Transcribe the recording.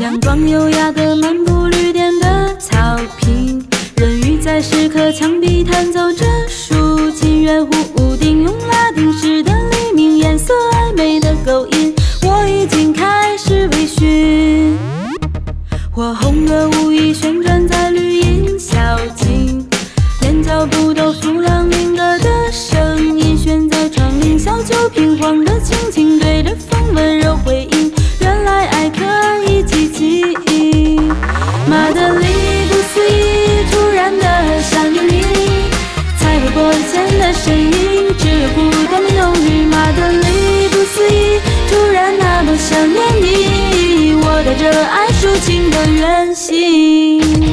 阳光优雅的漫步绿电的草坪，人鱼在石刻墙壁弹奏着竖琴，圆弧屋顶用拉丁式的黎明，颜色暧昧的勾引，我已经开始微醺。火红的舞衣旋转在绿荫小径，连脚步都弗朗明哥的声音，悬在窗棂小酒瓶晃得轻轻，对着风温柔马德里不思议，突然的想念你，彩绘玻璃前的身影，只有孤单的忧郁。马德里不思议，突然那么想念你，我带着爱抒情的远行。